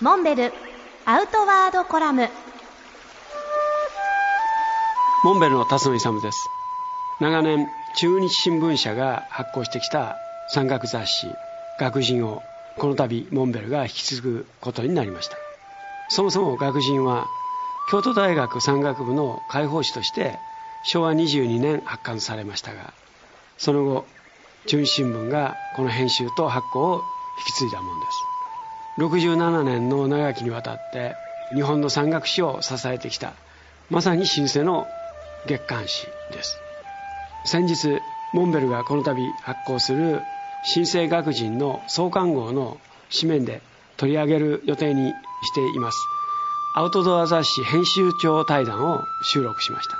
モンベルアウトワードコラム。モンベルの辰野勇です。長年中日新聞社が発行してきた山岳雑誌「学人」をこの度モンベルが引き継ぐことになりました。そもそも学人は京都大学山岳部の解放誌として昭和22年発刊されましたがその後中日新聞がこの編集と発行を引き継いだものです。67年の長きにわたって日本の山岳史を支えてきたまさに新世の月刊誌です。先日モンベルがこの度発行する新生学人の創刊号の紙面で取り上げる予定にしていますアウトドア雑誌編集長対談を収録しました。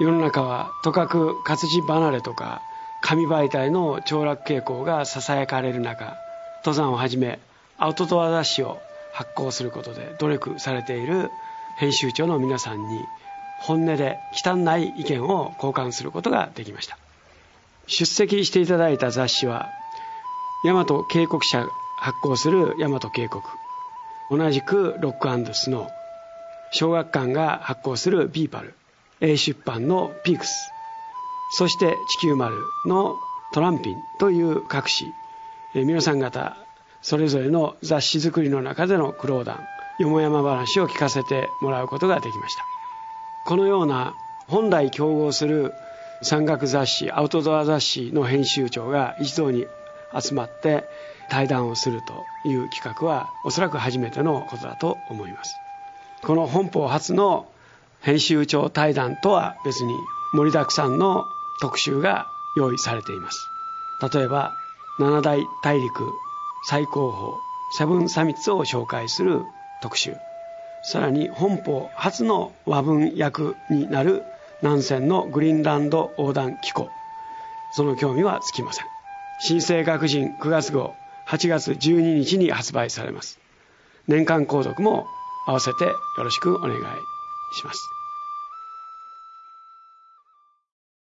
世の中はとかく活字離れとか紙媒体の凋落傾向がささやかれる中登山をはじめアウトドア雑誌を発行することで努力されている編集長の皆さんに本音で忌憚ない意見を交換することができました。出席していただいた雑誌は山と溪谷社発行する山と溪谷。同じく ROCK & SNOW。小学館が発行する BE-PAL。A 出版のピークス。そして地球丸のトランピンという各紙皆さん方それぞれの雑誌作りの中での苦労談よもやま話を聞かせてもらうことができました。このような本来競合する山岳雑誌アウトドア雑誌の編集長が一堂に集まって対談をするという企画はおそらく初めてのことだと思います。この本邦初の編集長対談とは別に盛りだくさんの特集が用意されています。例えば七大大陸最高峰セブンサミッツを紹介する特集。さらに本邦初の和文訳になる南線のグリーンランド横断機構。その興味はつきません。新生学人9月号8月12日に発売されます。年間購読も合わせてよろしくお願いします。